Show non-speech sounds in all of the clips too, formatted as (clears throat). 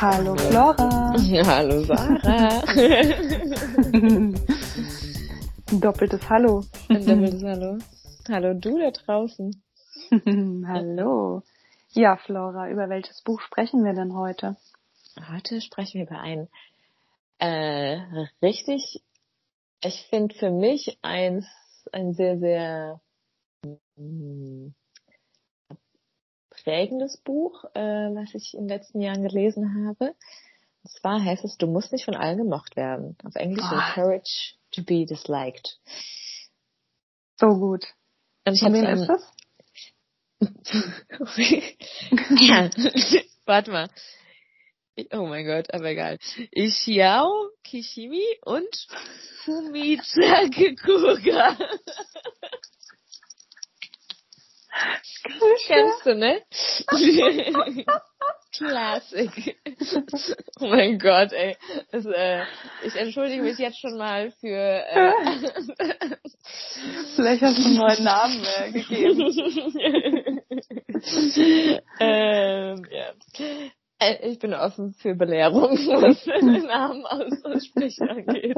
Hallo Flora. Hallo Sarah. (laughs) Doppeltes Hallo. Ein doppeltes Hallo. Hallo du da draußen. (laughs) Hallo. Ja, Flora, über welches Buch sprechen wir denn heute? Heute sprechen wir über ein äh, richtig, ich finde für mich eins ein sehr, sehr prägendes Buch, äh, was ich in den letzten Jahren gelesen habe. Und zwar heißt es, du musst nicht von allen gemocht werden. Auf Englisch Oh. Encourage to be disliked. So gut. Und ich Von wem hab's, ist ähm, das? (laughs) Warte mal. Oh mein Gott, aber egal. Ishiao Kishimi und Fumita Kikuga. Kennst du, ne? (laughs) Classic. Oh mein Gott, ey. Das, äh, ich entschuldige mich jetzt schon mal für äh, (laughs) Vielleicht hast du einen neuen Namen äh, gegeben. (laughs) ähm, ja. Äh, Ich bin offen für Belehrung, was den Namen aussprechen angeht.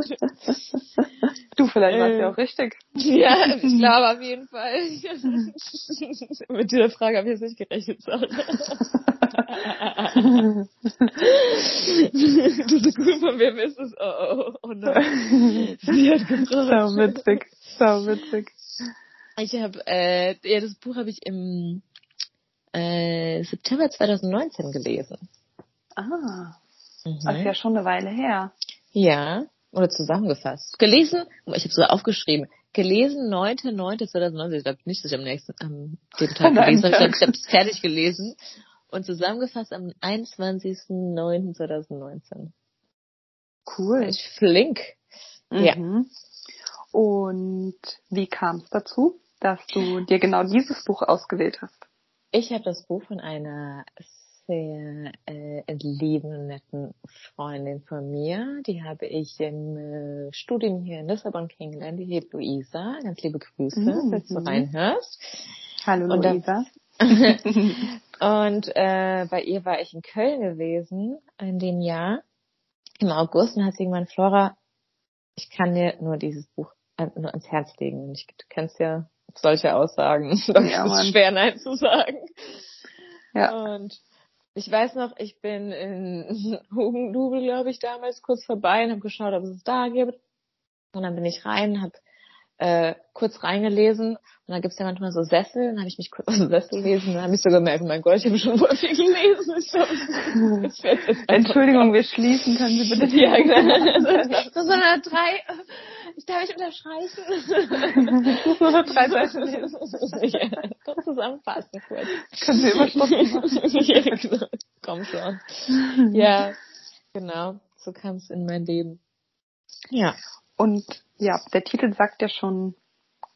Du, vielleicht warst du Äh. ja auch richtig. Ja, (laughs) ich glaube auf jeden Fall. (laughs) Mit dieser Frage habe ich jetzt nicht gerechnet, Sarah. so (laughs) cool, von wem ist es? Oh, oh, oh nein. Sie hat gefragt. so witzig. So witzig. Ich habe, äh, ja, das Buch habe ich im äh, September 2019 gelesen. Ah, Mhm. das ist ja schon eine Weile her. Ja, oder zusammengefasst. Gelesen, ich habe so aufgeschrieben, gelesen 9.9.2019, ich glaube nicht, dass ich am nächsten, am dem Tag gelesen habe, ich ja. glaube, ich habe es fertig gelesen und zusammengefasst am 21.09.2019. Cool. Ich flink. Ja. Mhm. Und wie kam es dazu, dass du dir genau dieses Buch ausgewählt hast? Ich habe das Buch von einer sehr äh, lieben, netten Freundin von mir. Die habe ich im äh, Studium hier in Lissabon kennengelernt. Die heißt Luisa. Ganz liebe Grüße, Mhm. falls du reinhörst. Hallo Und Luisa. (laughs) Und äh, bei ihr war ich in Köln gewesen in dem Jahr im August und hat sie gemeint, Flora, ich kann dir nur dieses Buch äh, nur ans Herz legen. Und ich, du kennst ja solche Aussagen. (laughs) Das Ja, ist schwer Nein zu sagen. Ja. Und ich weiß noch, ich bin in (laughs) Hugendubel, glaube ich, damals kurz vorbei und habe geschaut, ob es es da gibt. Und dann bin ich rein, habe äh, kurz reingelesen und dann gibt's ja manchmal so Sessel, dann habe ich mich kurz auf den Sessel gelesen und dann habe ich so gemerkt, oh mein Gott, ich habe schon voll viel gelesen. (laughs) Das jetzt Entschuldigung, wir schließen. Können Sie bitte (laughs) Ja, genau. (laughs) So, so eine drei, ich darf ich unterstreichen. nur noch drei Seiten lesen. ja, kurz zusammenfassen kurz. Können Sie machen? ja, genau. Komm schon. Ja, genau. So kam es in mein Leben. Ja. Und ja, der Titel sagt ja schon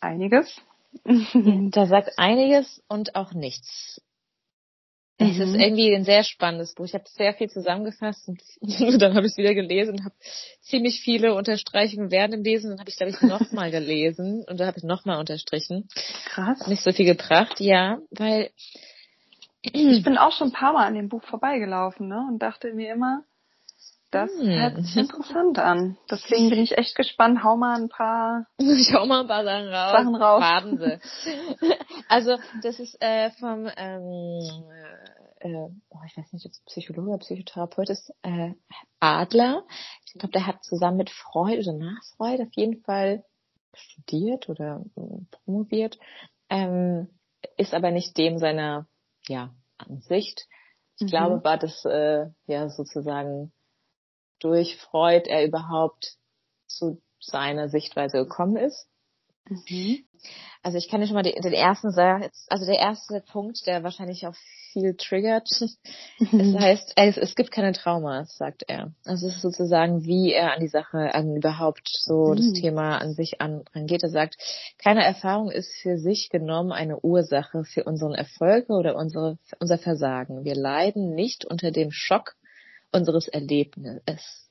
einiges. Da sagt einiges und auch nichts. Es ist Mhm. irgendwie ein sehr spannendes Buch. Ich habe sehr viel zusammengefasst und (laughs) dann habe ich es wieder gelesen und habe ziemlich viele Unterstreichungen während dem Lesen. Dann habe ich, glaube ich, nochmal gelesen und da habe ich nochmal unterstrichen. Krass. Nicht so viel gebracht, ja, weil Ich bin auch schon ein paar Mal an dem Buch vorbeigelaufen, ne? Und dachte mir immer, das Hm. hört sich interessant an. Deswegen bin ich echt gespannt. Hau mal ein paar. Ich hau mal ein paar Sachen raus. Sachen raus. Warten Sie. (laughs) also, das ist äh, vom, ähm, äh, äh, oh, ich weiß nicht, ob es Psychologe oder Psychotherapeut ist, äh, Adler. Ich glaube, der hat zusammen mit Freud oder nach Freud auf jeden Fall studiert oder äh, promoviert, ähm, ist aber nicht dem seiner, ja, Ansicht. Ich Mhm. glaube, war das, äh, ja, sozusagen durch Freud er überhaupt zu seiner Sichtweise gekommen ist. Mhm. Also ich kann dir schon mal den, den ersten Satz, also der erste Punkt, der wahrscheinlich auch viel triggert. Es heißt, es, es gibt keine Traumas, sagt er. Also es ist sozusagen, wie er an die Sache, an überhaupt so das Mhm. Thema an sich an, rangeht. Er sagt, keine Erfahrung ist für sich genommen eine Ursache für unseren Erfolg oder unsere, unser Versagen. Wir leiden nicht unter dem Schock unseres Erlebnisses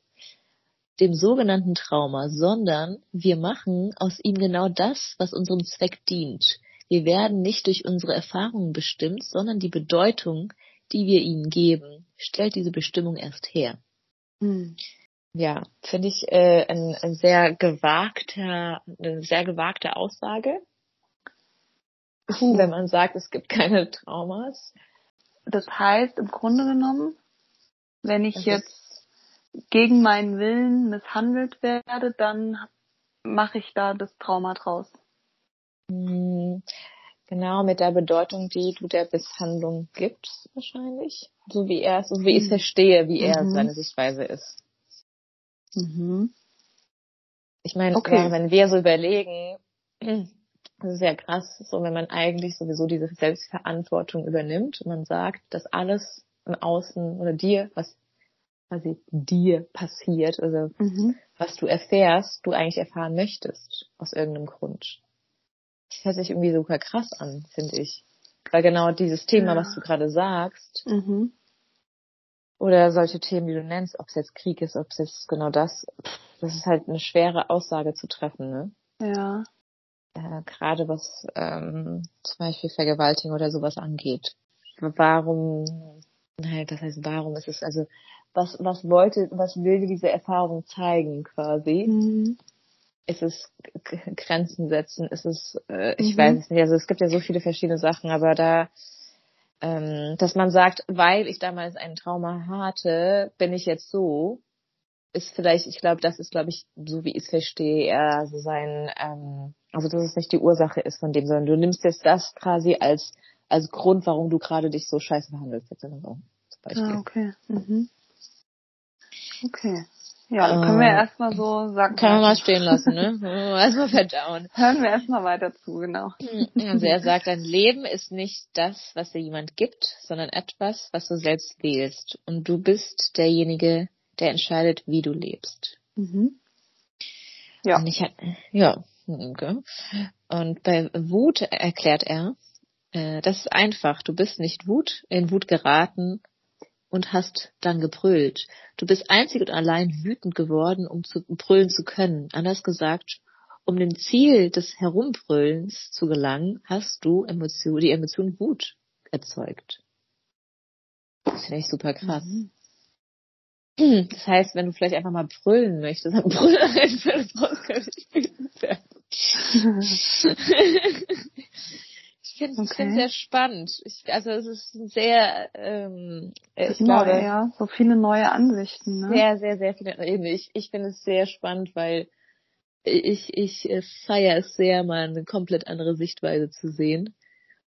dem sogenannten Trauma, sondern wir machen aus ihm genau das, was unserem Zweck dient. Wir werden nicht durch unsere Erfahrungen bestimmt, sondern die Bedeutung, die wir ihnen geben, stellt diese Bestimmung erst her. Hm. Ja, finde ich äh, ein, ein sehr gewagter, eine sehr gewagte Aussage. Puh. Wenn man sagt, es gibt keine Traumas. Das heißt, im Grunde genommen, wenn ich jetzt gegen meinen Willen misshandelt werde, dann mache ich da das Trauma draus. Hm, Genau, mit der Bedeutung, die du der Misshandlung gibst, wahrscheinlich. So wie er es, so wie ich es Mhm. verstehe, wie er Mhm. seine Sichtweise ist. Mhm. Ich meine, Okay. wenn wir so überlegen, das ist ja krass, so wenn man eigentlich sowieso diese Selbstverantwortung übernimmt und man sagt, dass alles im Außen oder dir, was quasi dir passiert, also Mhm. was du erfährst, du eigentlich erfahren möchtest, aus irgendeinem Grund. Das hört sich irgendwie super krass an, finde ich. Weil genau dieses Thema, Ja. was du gerade sagst, Mhm. oder solche Themen, die du nennst, ob es jetzt Krieg ist, ob es jetzt genau das, das ist halt eine schwere Aussage zu treffen, ne? Ja. Äh, gerade was ähm, zum Beispiel Vergewaltigung oder sowas angeht. Warum, halt, das heißt, warum ist es, also, was, was wollte, was will dir diese Erfahrung zeigen, quasi? Mhm. Ist es Grenzen setzen? Ist es, äh, ich Mhm. weiß es nicht, also es gibt ja so viele verschiedene Sachen, aber da, ähm, dass man sagt, weil ich damals ein Trauma hatte, bin ich jetzt so, ist vielleicht, ich glaube, das ist, glaube ich, so wie ich es verstehe, eher so sein, ähm, also dass es nicht die Ursache ist von dem, sondern du nimmst jetzt das quasi als als Grund, warum du gerade dich so scheiße behandelst, jetzt oder so, zum Beispiel. Ah, okay. Mhm. Okay. Ja, dann können wir Ähm, erstmal so sagen. Kann man mal stehen lassen, ne? (laughs) Erstmal verdauen. Hören wir erstmal weiter zu, genau. Also er sagt, dein Leben ist nicht das, was dir jemand gibt, sondern etwas, was du selbst wählst. Und du bist derjenige, der entscheidet, wie du lebst. Mhm. Ja. Und ich ja, okay. Und bei Wut erklärt er, äh, das ist einfach. Du bist nicht Wut, in Wut geraten und hast dann gebrüllt. Du bist einzig und allein wütend geworden, um zu brüllen zu können. Anders gesagt, um dem Ziel des Herumbrüllens zu gelangen, hast du Emotion, die Emotion Wut erzeugt. Das finde ich super krass. Mhm. Das heißt, wenn du vielleicht einfach mal brüllen möchtest, dann brüll (laughs) einfach, du brauchst gar nicht wütend werden. (laughs) ich finde es Okay. sehr spannend. Ich, also es ist ein sehr, ähm, äh, ich Neu, glaube, ja. So viele neue Ansichten, ne? sehr, sehr, sehr viele Ebenen. Ich, ich finde es sehr spannend, weil ich, ich äh, feiere es sehr, mal eine komplett andere Sichtweise zu sehen.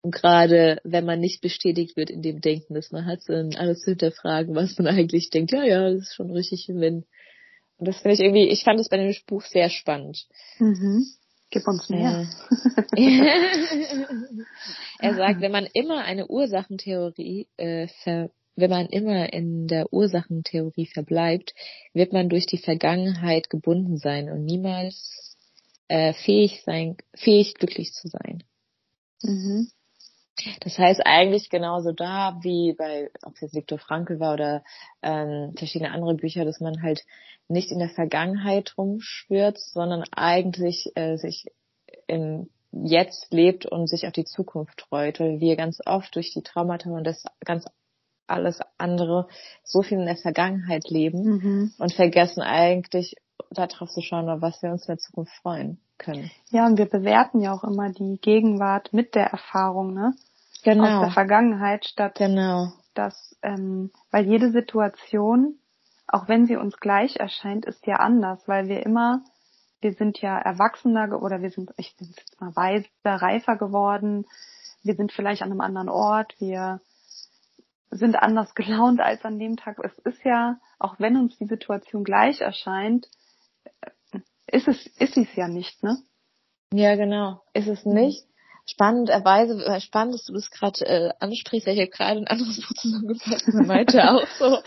Und gerade wenn man nicht bestätigt wird in dem Denken, das man hat, sondern alles zu hinterfragen, was man eigentlich denkt, ja, ja, das ist schon richtig. Und wenn, und das finde ich irgendwie, ich fand es bei dem Buch sehr spannend. Mhm. Gib uns mehr. (laughs) er sagt, wenn man immer eine Ursachentheorie, äh, ver, wenn man immer in der Ursachentheorie verbleibt, wird man durch die Vergangenheit gebunden sein und niemals äh, fähig sein, fähig glücklich zu sein. Mhm. Das heißt eigentlich genauso da wie bei, ob es jetzt Viktor Frankl war oder ähm, verschiedene andere Bücher, dass man halt nicht in der Vergangenheit rumschwirrt, sondern eigentlich äh, sich im Jetzt lebt und sich auf die Zukunft freut, weil wir ganz oft durch die Traumata und das ganz alles andere so viel in der Vergangenheit leben Mhm. und vergessen eigentlich darauf zu schauen, was wir uns in der Zukunft freuen können. Ja, und wir bewerten ja auch immer die Gegenwart mit der Erfahrung, ne? Aus Genau, der Vergangenheit statt genau. dass, ähm, weil jede Situation, auch wenn sie uns gleich erscheint, ist ja anders, weil wir immer, wir sind ja erwachsener oder wir sind, ich bin jetzt mal weiser, reifer geworden, wir sind vielleicht an einem anderen Ort, wir sind anders (laughs) gelaunt als an dem Tag. Es ist ja, auch wenn uns die Situation gleich erscheint, äh, ist es, ist sie es ja nicht, ne? Ja, genau. Ist es nicht? Spannenderweise, äh, spannend, dass du das gerade äh, ansprichst, ich habe gerade ein anderes Buch zusammengefasst und meinte (laughs) auch so,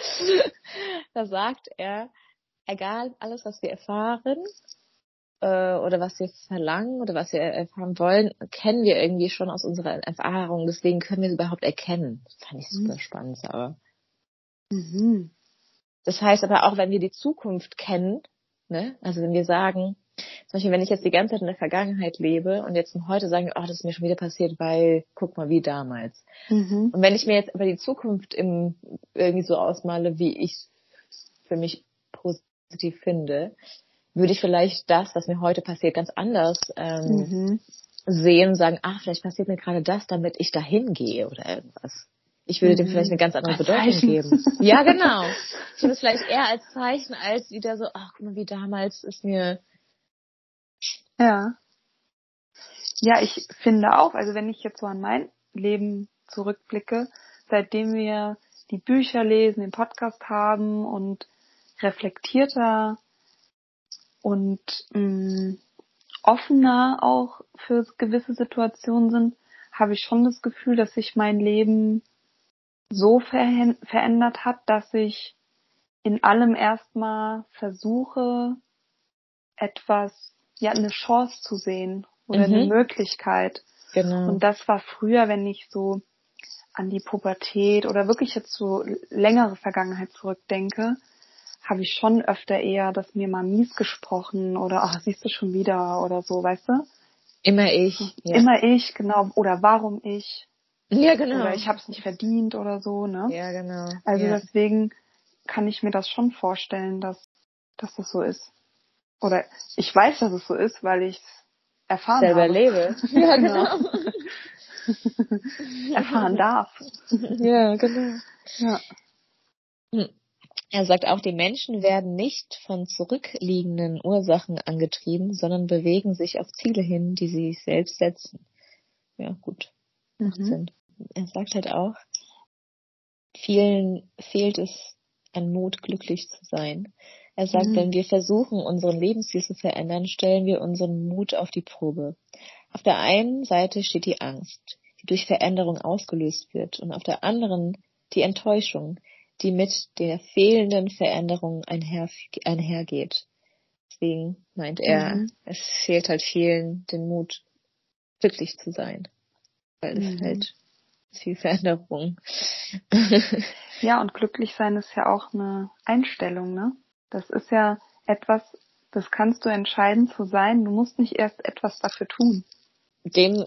da sagt er, egal alles, was wir erfahren äh, oder was wir verlangen oder was wir erfahren wollen, kennen wir irgendwie schon aus unserer Erfahrung. Deswegen können wir es überhaupt erkennen. Das fand ich super Mhm. spannend, aber. Mhm. Das heißt aber auch, wenn wir die Zukunft kennen, ne, also wenn wir sagen, Zum Beispiel, wenn ich jetzt die ganze Zeit in der Vergangenheit lebe und jetzt heute sage, oh, das ist mir schon wieder passiert, weil guck mal, wie damals. Mhm. Und wenn ich mir jetzt aber die Zukunft im, irgendwie so ausmale, wie ich für mich positiv finde, würde ich vielleicht das, was mir heute passiert, ganz anders ähm, mhm. sehen und sagen, ach, vielleicht passiert mir gerade das, damit ich dahin gehe oder irgendwas. Ich würde mhm. dem vielleicht eine ganz andere als Bedeutung Zeichen. geben. Ja, genau. (laughs) Ich würde es vielleicht eher als Zeichen, als wieder so, ach, guck mal, wie damals ist mir. Ja. Ja, ich finde auch, also wenn ich jetzt so an mein Leben zurückblicke, seitdem wir die Bücher lesen, den Podcast haben und reflektierter und mh, mm, offener auch für gewisse Situationen sind, habe ich schon das Gefühl, dass sich mein Leben so ver verändert hat, dass ich in allem erstmal versuche, etwas, ja, eine Chance zu sehen oder mhm. eine Möglichkeit. Genau. Und das war früher, wenn ich so an die Pubertät oder wirklich jetzt so längere Vergangenheit zurückdenke, habe ich schon öfter eher, dass mir mal mies gesprochen oder ach, siehst du schon wieder oder so, weißt du? Immer ich. Ja. Immer ich, genau. Oder warum ich? Ja, genau. Oder ich habe es nicht verdient oder so, ne? Ja, genau. Also ja. deswegen kann ich mir das schon vorstellen, dass, dass das so ist. Oder ich weiß, dass es so ist, weil ich es erfahren Selber habe. lebe. (laughs) Ja, genau. (laughs) erfahren darf. Ja, genau. Ja. Er sagt auch, die Menschen werden nicht von zurückliegenden Ursachen angetrieben, sondern bewegen sich auf Ziele hin, die sie sich selbst setzen. Ja, gut. Macht mhm. Sinn. Er sagt halt auch, vielen fehlt es an Mut, glücklich zu sein. Er sagt, mhm. wenn wir versuchen, unseren Lebensstil zu verändern, stellen wir unseren Mut auf die Probe. Auf der einen Seite steht die Angst, die durch Veränderung ausgelöst wird, und auf der anderen die Enttäuschung, die mit der fehlenden Veränderung einher, einhergeht. Deswegen meint er, mhm. es fehlt halt vielen den Mut, glücklich zu sein. Weil mhm. es halt viel Veränderung. ja, und glücklich sein ist ja auch eine Einstellung, ne? Das ist ja etwas, das kannst du entscheiden zu sein. Du musst nicht erst etwas dafür tun dem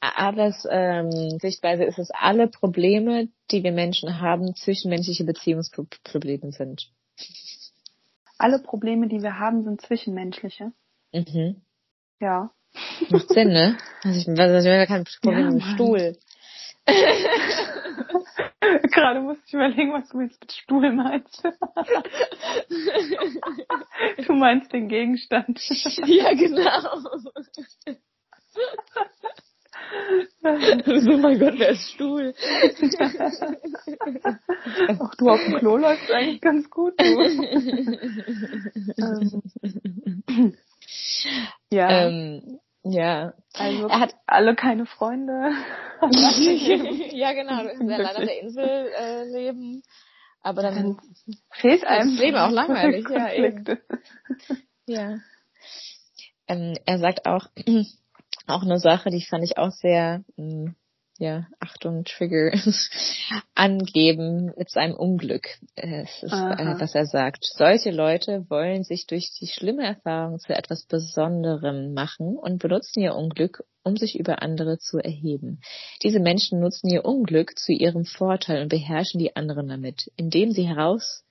Adlers ähm, Sichtweise ist es alle Probleme, die wir Menschen haben, zwischenmenschliche Beziehungsprobleme sind. Alle Probleme, die wir haben, sind zwischenmenschliche. Mhm. Ja. Macht Sinn, ne? Also ich, also ich habe kein Problem ja, mit dem Stuhl. (laughs) (laughs) Gerade musste ich überlegen, was du jetzt mit Stuhl meinst. (laughs) du meinst den Gegenstand. (laughs) ja, genau so, mein Gott, wer ist Stuhl? Auch du auf dem Klo läufst eigentlich ganz gut. Du. ähm. Ja. Ähm, ja. Also er hat alle keine Freunde. (laughs) ja, genau. Du kannst leider an der Insel äh, leben. Aber dann fehlt einem das Leben auch langweilig. Ja, eben. ja. Ähm, er sagt auch, (clears throat) auch eine Sache, die fand ich auch sehr, mh, hm, ja, Achtung, Trigger, (laughs) angeben mit seinem Unglück. Es ist, äh, was er sagt. Solche Leute wollen sich durch die schlimme Erfahrung zu etwas Besonderem machen und benutzen ihr Unglück, um sich über andere zu erheben. Diese Menschen nutzen ihr Unglück zu ihrem Vorteil und beherrschen die anderen damit, indem sie heraus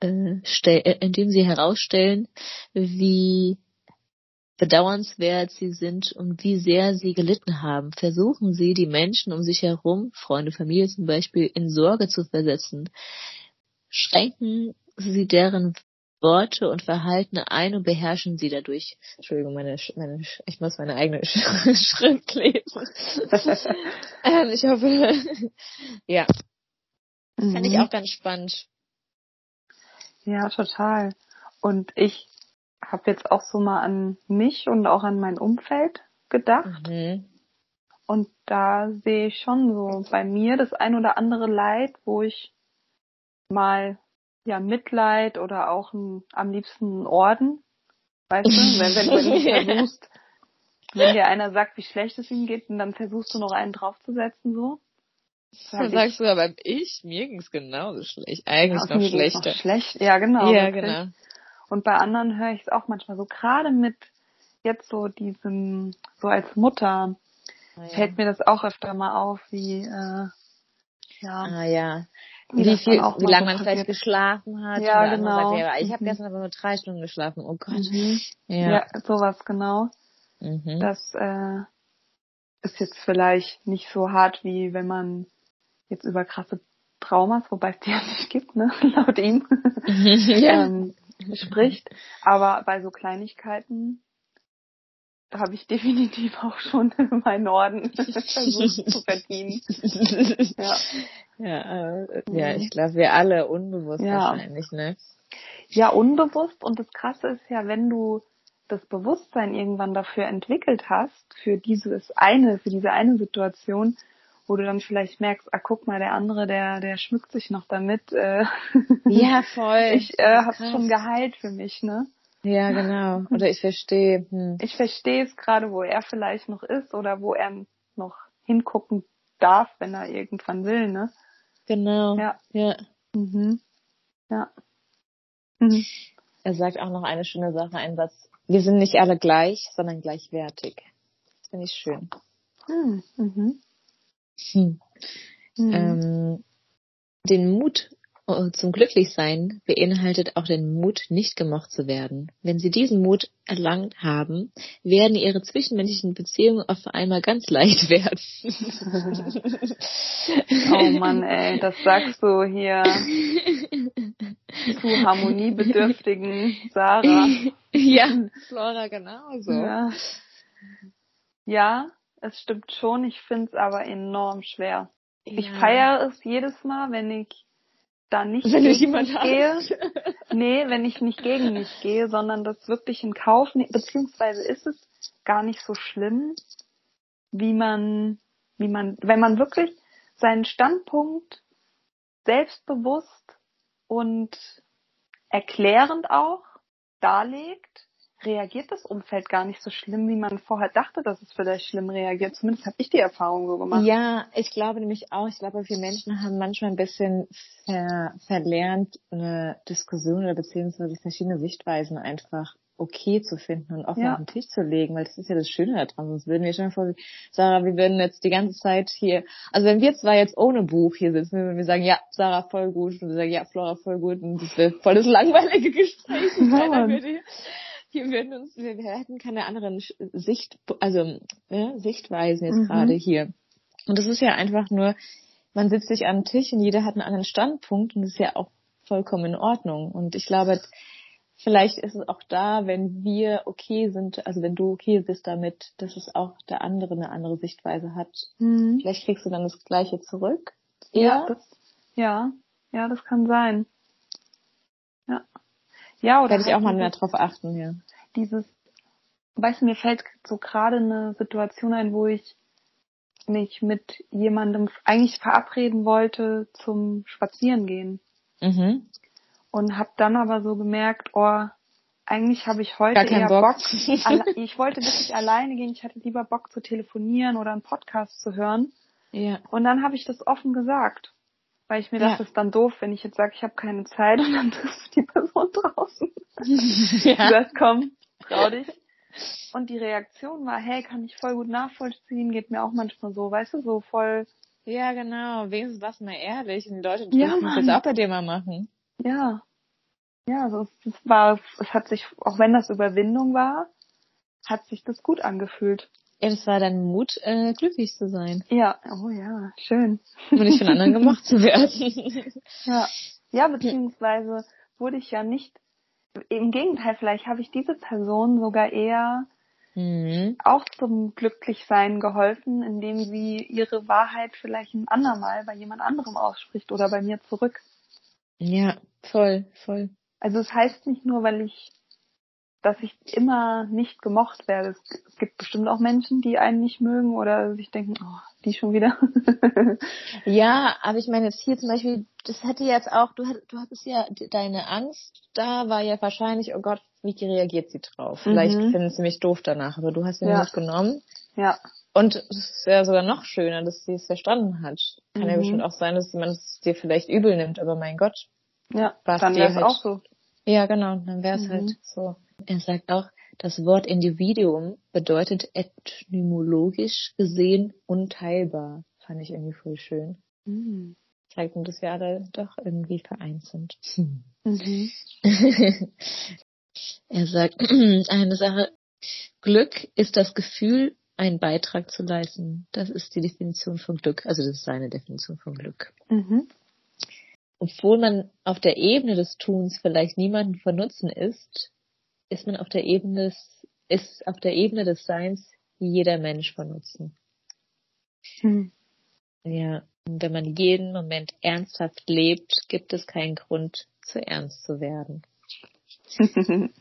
äh, stell, äh, indem sie herausstellen, wie bedauernswert sie sind und wie sehr sie gelitten haben, versuchen sie, die Menschen um sich herum, Freunde, Familie zum Beispiel, in Sorge zu versetzen. Schränken sie deren Worte und Verhalten ein und beherrschen sie dadurch. Entschuldigung, meine, meine ich muss meine eigene (laughs) Schrift lesen. (laughs) Ähm, ich hoffe, (laughs) ja. Mhm. Fand ich auch ganz spannend. Ja, total. Und ich habe jetzt auch so mal an mich und auch an mein Umfeld gedacht. Mhm. Und da sehe ich schon so bei mir das ein oder andere Leid, wo ich mal ja Mitleid oder auch ein, am liebsten einen Orden, weißt du, wenn, wenn, du (laughs) versuchst, wenn dir einer sagt, wie schlecht es ihm geht, und dann versuchst du noch einen draufzusetzen, so. Dann sagst du aber ich, mir ging's genauso schlecht. Eigentlich ja, noch schlechter. Noch schlecht, ja genau. Ja, genau. Und bei anderen höre ich es auch manchmal so, gerade mit jetzt so diesem, so als Mutter, ah, ja. fällt mir das auch öfter mal auf, wie, äh, ja. Ah ja. Wie, wie viel, wie lange man vielleicht geschlafen hat. Ja, genau. Sagt, ja, ich habe mhm. gestern aber nur drei Stunden geschlafen. Oh Gott. Mhm. Ja. ja, sowas genau. Mhm. Das äh, ist jetzt vielleicht nicht so hart, wie wenn man jetzt über krasse Traumas, wobei es die ja nicht gibt, ne, (laughs) laut ihm, (laughs) ja. ähm, (laughs) spricht. Aber bei so Kleinigkeiten habe ich definitiv (laughs) auch schon meinen Orden (laughs) versucht zu verdienen. ja. Ja, äh, ja, ich glaube, wir alle unbewusst ja. wahrscheinlich, ne? Ja, unbewusst. Und das Krasse ist ja, wenn du das Bewusstsein irgendwann dafür entwickelt hast, für dieses eine, für diese eine Situation, wo du dann vielleicht merkst, ah, guck mal, der andere, der, der schmückt sich noch damit. Äh, ja, (laughs) voll. Ich äh, hab's schon geheilt für mich, ne? Ja, genau. Oder ich verstehe. Hm. Ich verstehe es gerade, wo er vielleicht noch ist oder wo er noch hingucken darf, wenn er irgendwann will, ne? Genau. Ja. Ja. Mhm. Ja. Mhm. Er sagt auch noch eine schöne Sache, einen Satz. Wir sind nicht alle gleich, sondern gleichwertig. Das finde ich schön. Mhm. Mhm. Hm. Mhm. Ähm, den Mut äh, zum Glücklichsein beinhaltet auch den Mut, nicht gemocht zu werden. Wenn Sie diesen Mut erlangt haben, werden Ihre zwischenmenschlichen Beziehungen auf einmal ganz leicht (laughs) werden. oh Mann, ey, das sagst du hier zu harmoniebedürftigen Sarah. (laughs) Ja, Flora genauso. Ja. ja, es stimmt schon. Ich finde es aber enorm schwer. Ja. Ich feiere es jedes Mal, wenn ich da nicht wenn gegen mich gehe. (laughs) nee, wenn ich nicht gegen mich gehe, sondern das wirklich in Kauf nehme, beziehungsweise ist es gar nicht so schlimm, wie man, wie man, wenn man wirklich seinen Standpunkt selbstbewusst und erklärend auch darlegt reagiert das Umfeld gar nicht so schlimm, wie man vorher dachte, dass es vielleicht schlimm reagiert. Zumindest habe ich die Erfahrung so gemacht. Ja, ich glaube nämlich auch, ich glaube, wir Menschen haben manchmal ein bisschen ver verlernt, eine Diskussion oder beziehungsweise verschiedene Sichtweisen einfach okay zu finden und offen ja. auf den Tisch zu legen, weil das ist ja das Schöne daran. Sonst würden wir schon vor, Sarah, wir würden jetzt die ganze Zeit hier, also wenn wir zwar jetzt ohne Buch hier sitzen, würden wir sagen, ja, Sarah voll gut, und wir sagen, ja, Flora voll gut, und das wäre voll das langweilige Gespräch. (laughs) Ja, wir würden uns, wir, hätten keine anderen Sicht, also ne, Sichtweisen jetzt mhm. gerade hier. Und das ist ja einfach nur, man sitzt sich an den Tisch und jeder hat einen anderen Standpunkt und das ist ja auch vollkommen in Ordnung. Und ich glaube, vielleicht ist es auch da, wenn wir okay sind, also wenn du okay bist damit, dass es auch der andere eine andere Sichtweise hat. Mhm. Vielleicht kriegst du dann das Gleiche zurück. Ja, das, ja, ja, das kann sein. Ja. Ja, oder. Werde ich auch mal mehr drauf achten, ja. Dieses, weißt du, mir fällt so gerade eine Situation ein, wo ich mich mit jemandem eigentlich verabreden wollte zum Spazierengehen. Mhm. Und habe dann aber so gemerkt, oh, eigentlich habe ich heute eher Bock. Bock (laughs) ich wollte wirklich alleine gehen. Ich hatte lieber Bock zu telefonieren oder einen Podcast zu hören. Ja. Und dann habe ich das offen gesagt. Weil ich mir ja. dachte, es ist dann doof, wenn ich jetzt sage, ich habe keine Zeit und dann (laughs) triffst du die Person draußen. (laughs) ja. Du sagst, komm, trau dich. (laughs) Und die Reaktion war, hey, kann ich voll gut nachvollziehen, geht mir auch manchmal so, weißt du, so voll. Ja, genau, wenigstens was mal ehrlich und die Leute dürfen ja, das auch bei dir mal machen. Ja. Ja, also es war, es hat sich, auch wenn das Überwindung war, hat sich das gut angefühlt. Es war dein Mut, äh, glücklich zu sein. Ja, oh ja, schön. Und nicht von anderen gemacht zu werden. (laughs) ja. Ja, beziehungsweise wurde ich ja nicht, im Gegenteil, vielleicht habe ich diese Person sogar eher mhm. auch zum Glücklichsein geholfen, indem sie ihre Wahrheit vielleicht ein andermal bei jemand anderem ausspricht oder bei mir zurück. Ja, voll, voll. Also es heißt nicht nur, weil ich dass ich immer nicht gemocht werde. Es, gibt bestimmt auch Menschen, die einen nicht mögen oder sich denken, oh, die schon wieder. (laughs) ja, aber ich meine jetzt hier zum Beispiel, das hätte jetzt auch, du, du hattest ja deine Angst, da war ja wahrscheinlich, oh Gott, wie reagiert sie drauf? Vielleicht mhm. finden sie mich doof danach, aber du hast sie ja. mitgenommen. Ja. Und es wäre sogar noch schöner, dass sie es verstanden hat. Kann mhm. ja bestimmt auch sein, dass jemand es dir vielleicht übel nimmt, aber mein Gott. Ja, dann wäre es halt auch so Ja, genau, dann wäre es mhm. halt so. Er sagt auch, das Wort Individuum bedeutet etymologisch gesehen unteilbar. Fand ich irgendwie voll schön. Mhm. Zeigt dass wir alle doch irgendwie vereint sind. Mhm. (laughs) er sagt (clears throat) eine Sache, Glück ist das Gefühl, einen Beitrag zu leisten. Das ist die Definition von Glück. Also das ist seine Definition von Glück. Mhm. Obwohl man auf der Ebene des Tuns vielleicht niemanden von Nutzen ist, ist man auf der Ebene des, ist auf der Ebene des Seins jeder Mensch von Nutzen. Hm. Ja, und wenn man jeden Moment ernsthaft lebt, gibt es keinen Grund, zu ernst zu werden. (laughs)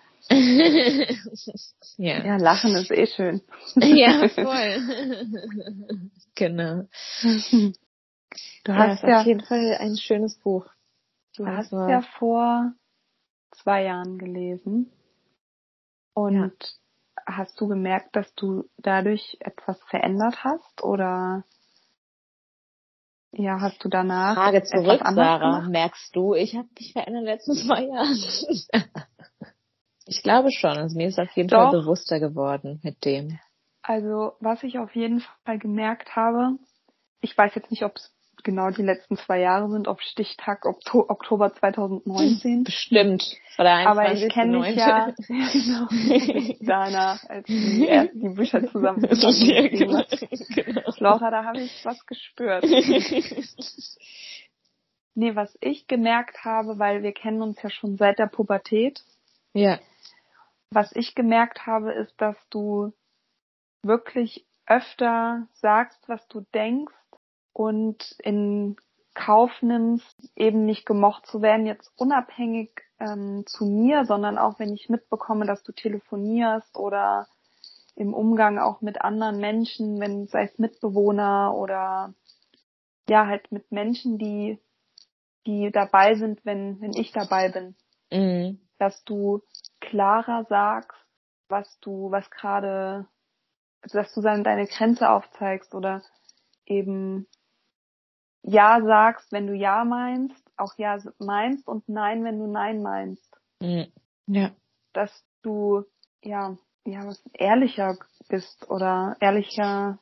ja. ja, Lachen ist eh schön. (laughs) ja, (laughs) voll. genau. Du hast ja, ja auf jeden Fall ein schönes Buch. Du hast ja vor zwei Jahren gelesen. Und ja. hast du gemerkt, dass du dadurch etwas verändert hast oder ja, hast du danach Frage zurück, Sarah. Gemacht? Merkst du, ich habe mich verändert in den letzten zwei Jahren? (laughs) ich glaube schon. Also mir ist auf jeden Doch. Fall bewusster geworden mit dem. Also was ich auf jeden Fall gemerkt habe, ich weiß jetzt nicht, ob es genau die letzten zwei Jahre sind, ob Stichtag Oktober 2019. Bestimmt. Aber ich kenne dich ja, (laughs) genau, danach, als die (laughs) erst die Bücher zusammen genau, genau. Laura, da habe ich was gespürt. (laughs) nee, was ich gemerkt habe, weil wir kennen uns ja schon seit der Pubertät. Ja. Was ich gemerkt habe, ist, dass du wirklich öfter sagst, was du denkst und in Kauf nimmst, eben nicht gemocht zu werden, jetzt unabhängig ähm, zu mir, sondern auch wenn ich mitbekomme, dass du telefonierst oder im Umgang auch mit anderen Menschen, wenn sei es Mitbewohner oder ja halt mit Menschen, die die dabei sind, wenn wenn ich dabei bin, mhm. dass du klarer sagst, was du was gerade, dass du dann deine Grenze aufzeigst oder eben ja sagst, wenn du Ja meinst, auch Ja meinst und Nein, wenn du Nein meinst. Mhm. Ja. Dass du, ja, ja, was ehrlicher bist oder ehrlicher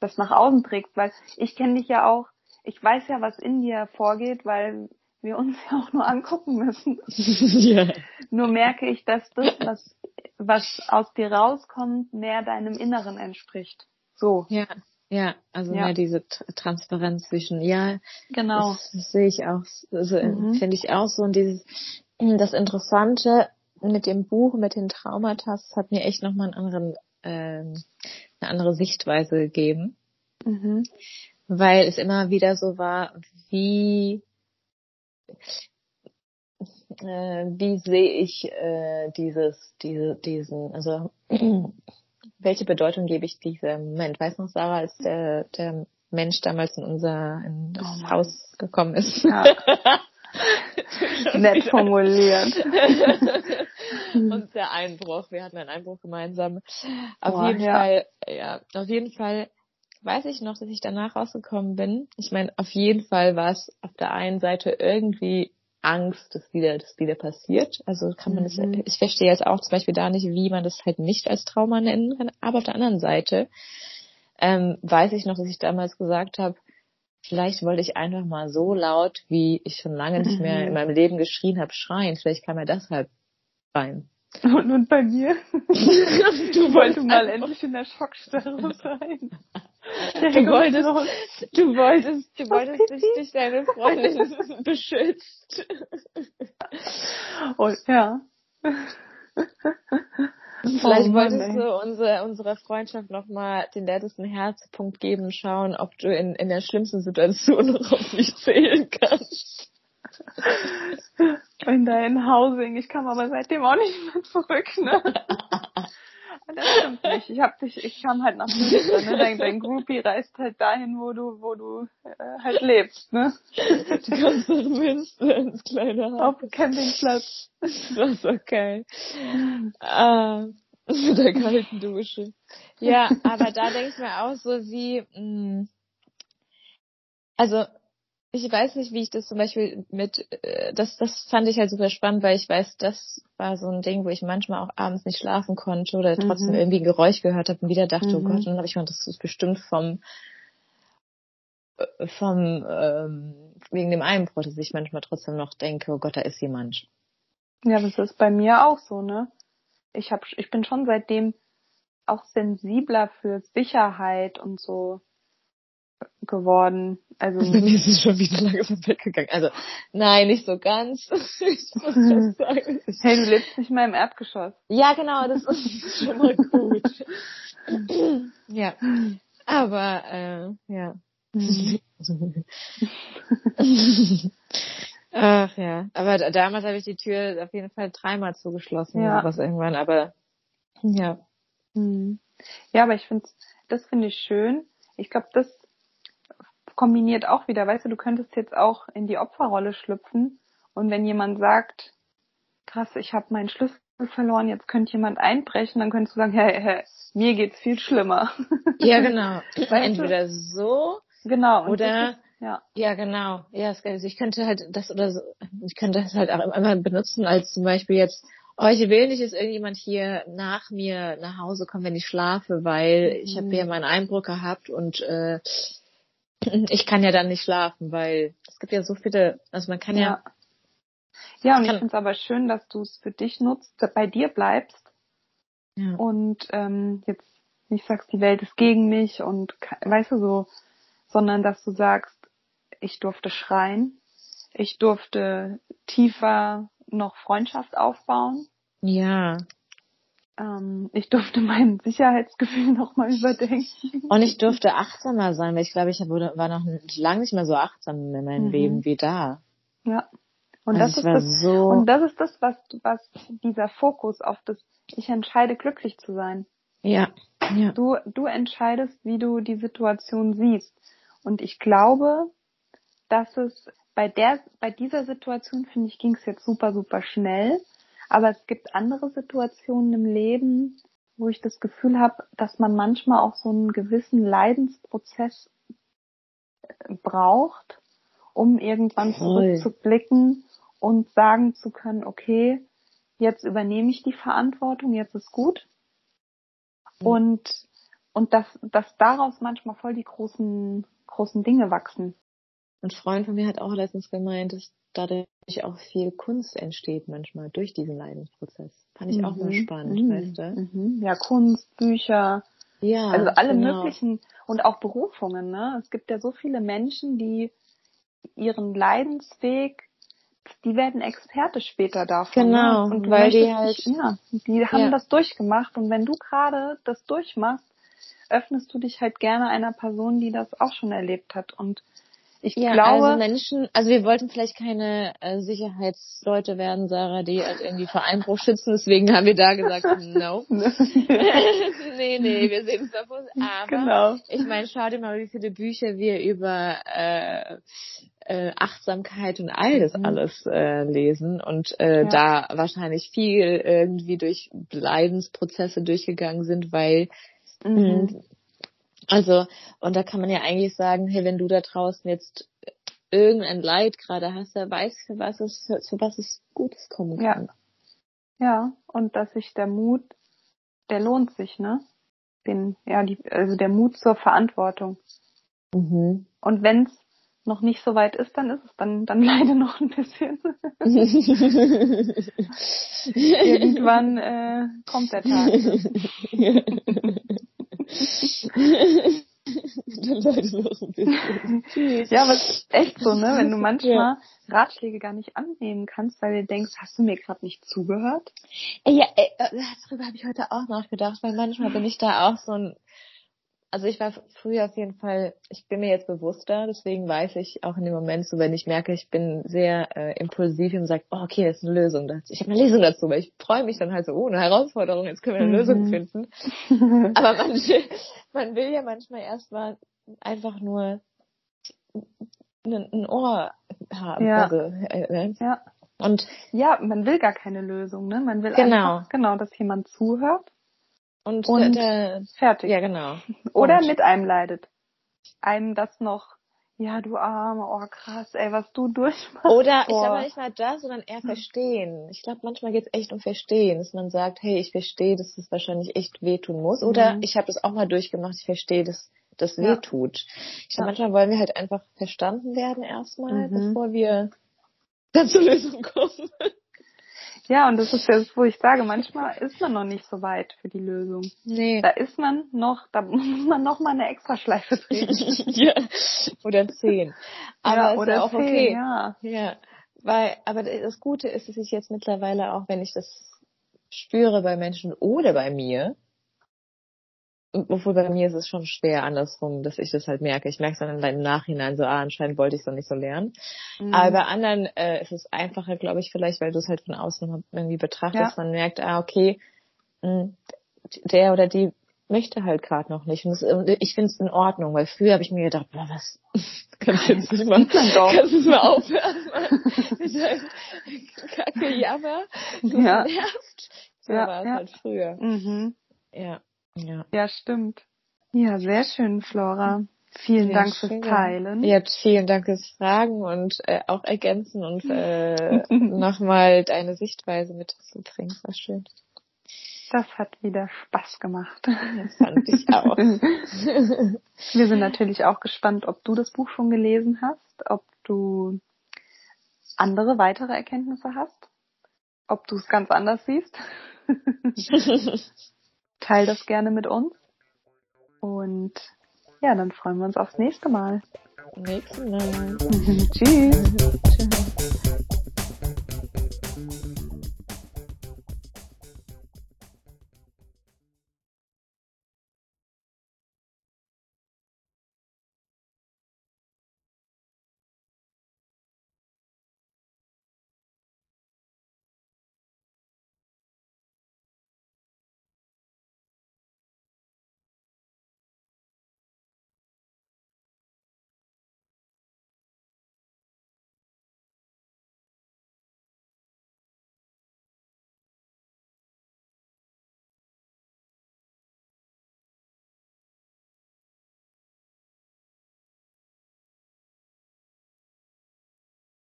das nach außen trägst, weil ich kenne dich ja auch, ich weiß ja, was in dir vorgeht, weil wir uns (laughs) ja auch nur angucken müssen. (laughs) ja. Nur merke ich, dass das, was, was aus dir rauskommt, mehr deinem Inneren entspricht. So. Ja. Ja, also ja. mehr diese Transparenz zwischen, ja, genau. Das, das sehe ich auch, also mhm. finde ich auch so und dieses, das Interessante mit dem Buch, mit den Traumata, hat mir echt nochmal einen anderen, ähm, eine andere Sichtweise gegeben. Mhm. Weil es immer wieder so war, wie, äh, wie sehe ich äh, dieses, diese, diesen, also welche Bedeutung gebe ich diesem Moment? Weiß noch, Sarah, als der, der Mensch damals in unser in das oh Haus gekommen ist. Ja. (laughs) Nett formuliert. (laughs) Und der Einbruch. Wir hatten einen Einbruch gemeinsam. Auf Boah, jeden ja. Fall, ja, auf jeden Fall weiß ich noch, dass ich danach rausgekommen bin. Ich meine, auf jeden Fall war es auf der einen Seite irgendwie Angst, dass wieder, dass wieder passiert. Also kann man mhm. das, ich verstehe jetzt auch zum Beispiel da nicht, wie man das halt nicht als Trauma nennen kann. Aber auf der anderen Seite ähm, weiß ich noch, dass ich damals gesagt habe, vielleicht wollte ich einfach mal so laut, wie ich schon lange nicht mehr in mhm. meinem Leben geschrien habe, schreien. Vielleicht kam mir deshalb rein. Und, und bei mir? (laughs) du wolltest mal endlich in der Schockstarre sein. Du wolltest, du wolltest, du wolltest dich durch deine Freundin (laughs) beschützt. Und ja. Vielleicht oh wolltest ey. du unsere, unserer Freundschaft nochmal den letzten Herzpunkt geben, schauen, ob du in, in der schlimmsten Situation (laughs) noch auf mich zählen kannst in dein Housing. Ich kam aber seitdem auch nicht mehr zurück, ne? (laughs) Das stimmt nicht. Ich hab dich, ich kam halt nach Münster, ne? (laughs) Dein, dein Groupie reist halt dahin, wo du, wo du äh, halt lebst, ne? Du kommst nach Münster ins kleine Haus. Auf dem Campingplatz. Das so geil. Ah, mit der kalten Dusche. Ja, aber da denke ich mir auch so wie, mh, mm, also ich weiß nicht, wie ich das zum Beispiel mit, äh, das, das fand ich halt super spannend, weil ich weiß, das war so ein Ding, wo ich manchmal auch abends nicht schlafen konnte oder trotzdem Mhm. irgendwie ein Geräusch gehört habe und wieder dachte, oh Mhm. Gott, und dann habe ich gedacht, das ist bestimmt vom, äh, vom, ähm, wegen dem Einbruch, dass ich manchmal trotzdem noch denke, oh Gott, da ist jemand. Ja, das ist bei mir auch so, ne? Ich hab, ich bin schon seitdem auch sensibler für Sicherheit und so geworden. Also mir ist es schon wieder langsam weggegangen. Also, nein, nicht so ganz. (laughs) ich muss (laughs) das sagen. hey, du lebst nicht mal im Erdgeschoss. Ja, genau, das ist (laughs) schon mal gut. ja. Aber, äh, ja. Ach ja. Aber da- damals habe ich die Tür auf jeden Fall dreimal zugeschlossen Ja. oder sowas irgendwann, aber ja. Mhm. Ja, aber ich finde, das finde ich schön. Ich glaube, das kombiniert auch wieder, weißt du, du könntest jetzt auch in die Opferrolle schlüpfen und wenn jemand sagt, krass, ich habe meinen Schlüssel verloren, jetzt könnte jemand einbrechen, dann könntest du sagen, hey, hey, mir geht's viel schlimmer. (laughs) Ja, genau. (laughs) Weißt du? Entweder so genau. Oder- ist, ja. Ja, genau. Ja, es- also ich könnte halt das oder so, ich könnte das halt auch immer benutzen als zum Beispiel jetzt, oh, ich will nicht, dass irgendjemand hier nach mir nach Hause kommt, wenn ich schlafe, weil ich habe Mhm. hier meinen Einbruch gehabt und äh, (laughs) ich kann ja dann nicht schlafen, weil es gibt ja so viele, also man kann ja, Ja. Ja, und ich finde es aber schön, dass du es für dich nutzt, bei dir bleibst ja, und ähm, jetzt nicht sagst, die Welt ist gegen mich und weißt du so, sondern dass du sagst, ich durfte schreien, ich durfte tiefer noch Freundschaft aufbauen, ja. Ähm, ich durfte mein Sicherheitsgefühl (laughs) nochmal überdenken. Und ich durfte achtsamer sein, weil ich glaube, ich wurde, war noch lange nicht mehr so achtsam in meinem Mhm. Leben wie da. Ja. Und also das ich ist das, so, und das ist das, was, was dieser Fokus auf das, ich entscheide glücklich zu sein. ja, ja, Du, du entscheidest, wie du die Situation siehst. Und ich glaube, dass es bei der, bei dieser Situation, finde ich, ging es jetzt super, super schnell. Aber es gibt andere Situationen im Leben, wo ich das Gefühl habe, dass man manchmal auch so einen gewissen Leidensprozess äh, braucht, um irgendwann Voll. zurückzublicken und sagen zu können, okay, jetzt übernehme ich die Verantwortung, jetzt ist gut. Mhm. Und, und dass, dass daraus manchmal voll die großen, großen Dinge wachsen. Ein Freund von mir hat auch letztens gemeint, dass dadurch auch viel Kunst entsteht manchmal durch diesen Leidensprozess. Fand ich auch mal Mhm. spannend, Mhm. weißt du? Mhm. Ja, Kunst, Bücher, Ja. also alle genau. möglichen und auch Berufungen, ne? Es gibt ja so viele Menschen, die ihren Leidensweg, die werden Experte später davon. Genau, ne? und du weil die halt- dich- ja, die haben Ja. das durchgemacht und wenn du gerade das durchmachst, öffnest du dich halt gerne einer Person, die das auch schon erlebt hat und ich Ja, glaube, also Menschen, also wir wollten vielleicht keine äh, Sicherheitsleute werden, Sarah, die halt irgendwie vor Einbruch schützen, deswegen haben wir da gesagt, (laughs) no. (laughs) nee, nee, wir sehen es davon. Aber genau. ich meine, schau dir mal, wie viele Bücher wir über äh, äh, Achtsamkeit und all das Mhm. alles äh, lesen und äh, Ja. da wahrscheinlich viel irgendwie durch Leidensprozesse durchgegangen sind, weil Mhm. Also, und da kann man ja eigentlich sagen, hey, wenn du da draußen jetzt irgendein Leid gerade hast, der weiß, für was es, für was es Gutes kommen Ja. kann. Ja, und dass sich der Mut, der lohnt sich, ne? Den, ja, die, also der Mut zur Verantwortung. Mhm. Und wenn es noch nicht so weit ist, dann ist es dann, dann (laughs) leider noch ein bisschen. (laughs) Irgendwann äh, kommt der Tag. (laughs) Dann noch ein bisschen. (laughs) Tschüss. Ja, aber es ist echt so, ne? Wenn du manchmal Ratschläge gar nicht annehmen kannst, weil du denkst, hast du mir gerade nicht zugehört? Ey, ja, ey, äh, darüber habe ich heute auch nachgedacht, weil manchmal bin ich da auch so ein, also ich war früher auf jeden Fall, ich bin mir jetzt bewusster, deswegen weiß ich auch in dem Moment so, wenn ich merke, ich bin sehr äh, impulsiv und sage, oh, okay, das ist eine Lösung dazu. Ich habe eine Lösung dazu, weil ich freue mich dann halt so, oh, eine Herausforderung, jetzt können wir eine Mhm. Lösung finden. (laughs) Aber man, man will ja manchmal erstmal einfach nur ein, Ohr haben. Ja. Also, äh, äh, ja. und Ja, man will gar keine Lösung, ne? Man will Genau. einfach, genau, dass jemand zuhört und, Und- der, fertig. ja genau. Oder Und- mit einem leidet. Einem das noch Ja, du Arme, oh krass, ey, was du durchmachst. Oder ich glaube nicht mal das, sondern eher verstehen. Ich glaube, manchmal geht es echt um Verstehen, dass man sagt, hey, ich verstehe, dass das wahrscheinlich echt wehtun muss. Oder mhm. ich habe das auch mal durchgemacht, ich verstehe, dass das ja. wehtut. Ich glaube, ja. manchmal wollen wir halt einfach verstanden werden erstmal, mhm. bevor wir dann (laughs) zur Lösung kommen. Ja, und das ist das, wo ich sage, manchmal ist man noch nicht so weit für die Lösung. Nee. Da ist man noch, da (laughs) muss man noch mal eine Extraschleife drehen. (laughs) ja. Oder zehn. Aber ja, oder ist auch zehn, okay. Ja. ja. Weil, aber das Gute ist, dass ich jetzt mittlerweile auch, wenn ich das spüre bei Menschen oder bei mir, obwohl bei mir ist es schon schwer andersrum, dass ich das halt merke. Ich merke es dann im Nachhinein so, ah, anscheinend wollte ich es noch nicht so lernen. Mhm. Aber bei anderen äh, ist es einfacher, glaube ich, vielleicht, weil du es halt von außen irgendwie betrachtest. Ja. Man merkt, ah, okay, mh, hm, der oder die möchte halt gerade noch nicht. Und, das, ich finde es in Ordnung, weil früher habe ich mir gedacht, boah, was (laughs) (laughs) kannst du jetzt nicht mal, kannst du mal aufhören, (laughs) Kacke Jammer, ja. nervt. So ja, war es ja. halt früher. Mhm. Ja. Ja. ja, stimmt. Ja, sehr schön, Flora. Vielen ja, Dank fürs Teilen. Ja, vielen Dank fürs Fragen und äh, auch ergänzen und äh, (laughs) nochmal deine Sichtweise mit dazu bringen. War schön. Das hat wieder Spaß gemacht. Das fand ich auch. (laughs) Wir sind natürlich auch gespannt, ob du das Buch schon gelesen hast, ob du andere weitere Erkenntnisse hast, ob du es ganz anders siehst. (laughs) teile das gerne mit uns. Und ja, dann freuen wir uns aufs nächste Mal. Nächste Mal. (laughs) Tschüss. Tschüss.